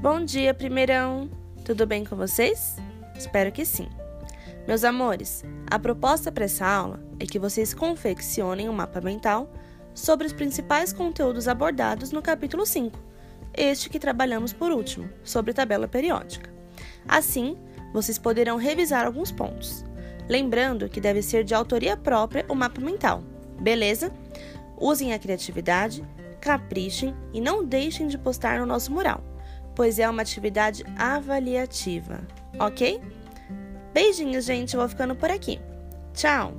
Bom dia, primeirão! Tudo bem com vocês? Espero que sim. Meus amores, a proposta para essa aula é que vocês confeccionem um mapa mental sobre os principais conteúdos abordados no capítulo 5, este que trabalhamos por último, sobre tabela periódica. Assim, vocês poderão revisar alguns pontos. Lembrando que deve ser de autoria própria o mapa mental, beleza? Usem a criatividade, caprichem e não deixem de postar no nosso mural, pois é uma atividade avaliativa, ok? Beijinhos, gente. Vou ficando por aqui. Tchau!